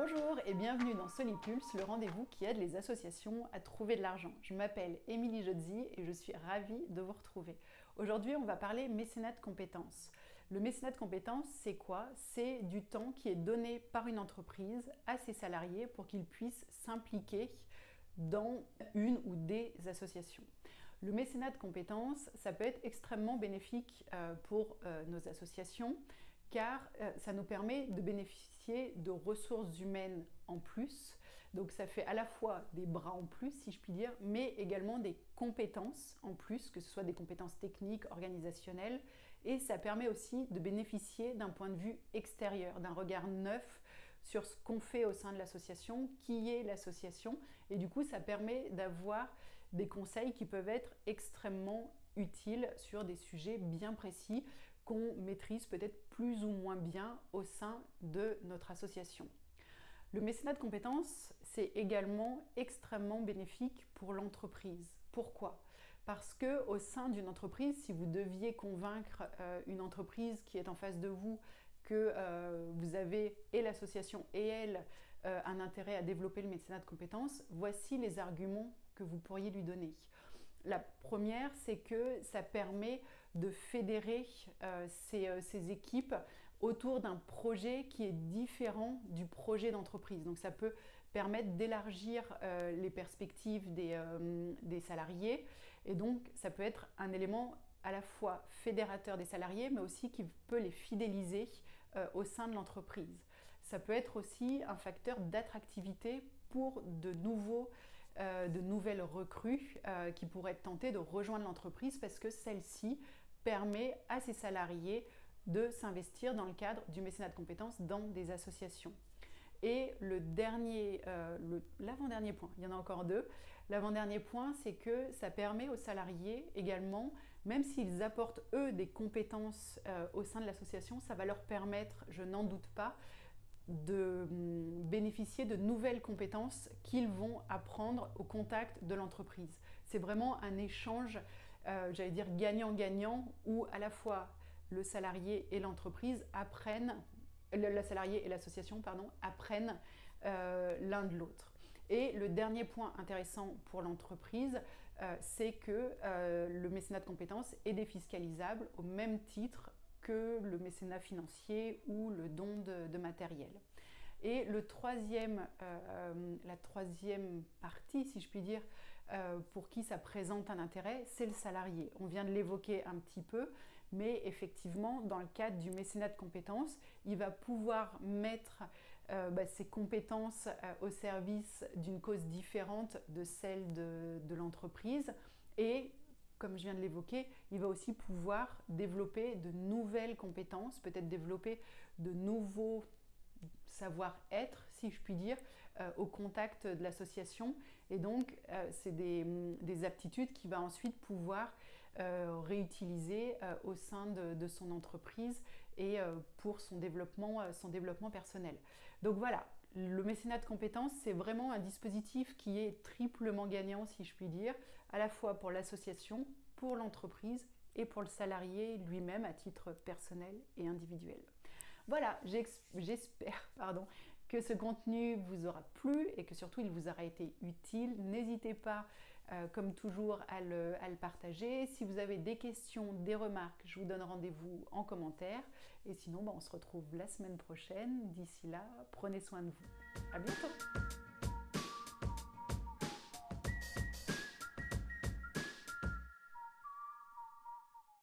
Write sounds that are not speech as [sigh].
Bonjour et bienvenue dans Solipulse, le rendez-vous qui aide les associations à trouver de l'argent. Je m'appelle Émilie Jodzi et je suis ravie de vous retrouver. Aujourd'hui, on va parler mécénat de compétences. Le mécénat de compétences, c'est quoi? C'est du temps qui est donné par une entreprise à ses salariés pour qu'ils puissent s'impliquer dans une ou des associations. Le mécénat de compétences, ça peut être extrêmement bénéfique euh, pour euh, nos associations car euh, ça nous permet de bénéficier de ressources humaines en plus. Donc ça fait à la fois des bras en plus, si je puis dire, mais également des compétences en plus, que ce soit des compétences techniques, organisationnelles, et ça permet aussi de bénéficier d'un point de vue extérieur, d'un regard neuf sur ce qu'on fait au sein de l'association, qui est l'association, et du coup ça permet d'avoir des conseils qui peuvent être extrêmement utiles sur des sujets bien précis maîtrise peut-être plus ou moins bien au sein de notre association. Le mécénat de compétences, c'est également extrêmement bénéfique pour l'entreprise. Pourquoi? Parce que au sein d'une entreprise, si vous deviez convaincre euh, une entreprise qui est en face de vous que euh, vous avez et l'association et elle euh, un intérêt à développer le mécénat de compétences, voici les arguments que vous pourriez lui donner. La première, c'est que ça permet de fédérer euh, euh, ces, équipes autour d'un projet qui est différent du projet d'entreprise. Donc ça peut permettre d'élargir euh, les perspectives des, des, salariés et donc ça peut être un élément à la fois fédérateur des salariés mais aussi qui peut les fidéliser au sein de l'entreprise. Ça peut être aussi un facteur d'attractivité pour de nouveaux euh, de nouvelles recrues euh, qui pourraient tenter de rejoindre l'entreprise parce que celle-ci permet à ses salariés de s'investir dans le cadre du mécénat de compétences dans des associations. Et le dernier, euh, l'avant-dernier point, il y en a encore deux. L'avant-dernier point, c'est que ça permet aux salariés également, même s'ils apportent eux des compétences au sein de l'association, ça va leur permettre, je n'en doute pas, de hum, bénéficier de nouvelles compétences qu'ils vont apprendre au contact de l'entreprise. C'est vraiment un échange, euh, j'allais dire gagnant-gagnant, où à la fois le salarié et l'entreprise apprennent, le, salarié et l'association, pardon, apprennent euh, l'un de l'autre. Et le dernier point intéressant pour l'entreprise, euh, c'est que le mécénat de compétences est défiscalisable au même titre le mécénat financier ou le don de, matériel. Et le troisième, euh, la troisième partie, si je puis dire, euh, pour qui ça présente un intérêt, c'est le salarié. On vient de l'évoquer un petit peu, mais effectivement, dans le cadre du mécénat de compétences, il va pouvoir mettre euh, bah, ses compétences au service d'une cause différente de celle de, de l'entreprise et comme je viens de l'évoquer, il va aussi pouvoir développer de nouvelles compétences, peut-être développer de nouveaux savoir-être, si je puis dire, euh, au contact de l'association. Et donc, euh, c'est des, aptitudes qu'il va ensuite pouvoir euh, réutiliser au sein de, son entreprise et pour son développement, son développement personnel. Donc voilà, le mécénat de compétences, c'est vraiment un dispositif qui est triplement gagnant, si je puis dire, à la fois pour l'association, pour l'entreprise et pour le salarié lui-même à titre personnel et individuel. Voilà, j'espère [laughs] que ce contenu vous aura plu et que surtout il vous aura été utile. N'hésitez pas, euh, comme toujours, à le, partager. Si vous avez des questions, des remarques, je vous donne rendez-vous en commentaire. Et sinon, bah, on se retrouve la semaine prochaine. D'ici là, prenez soin de vous. À bientôt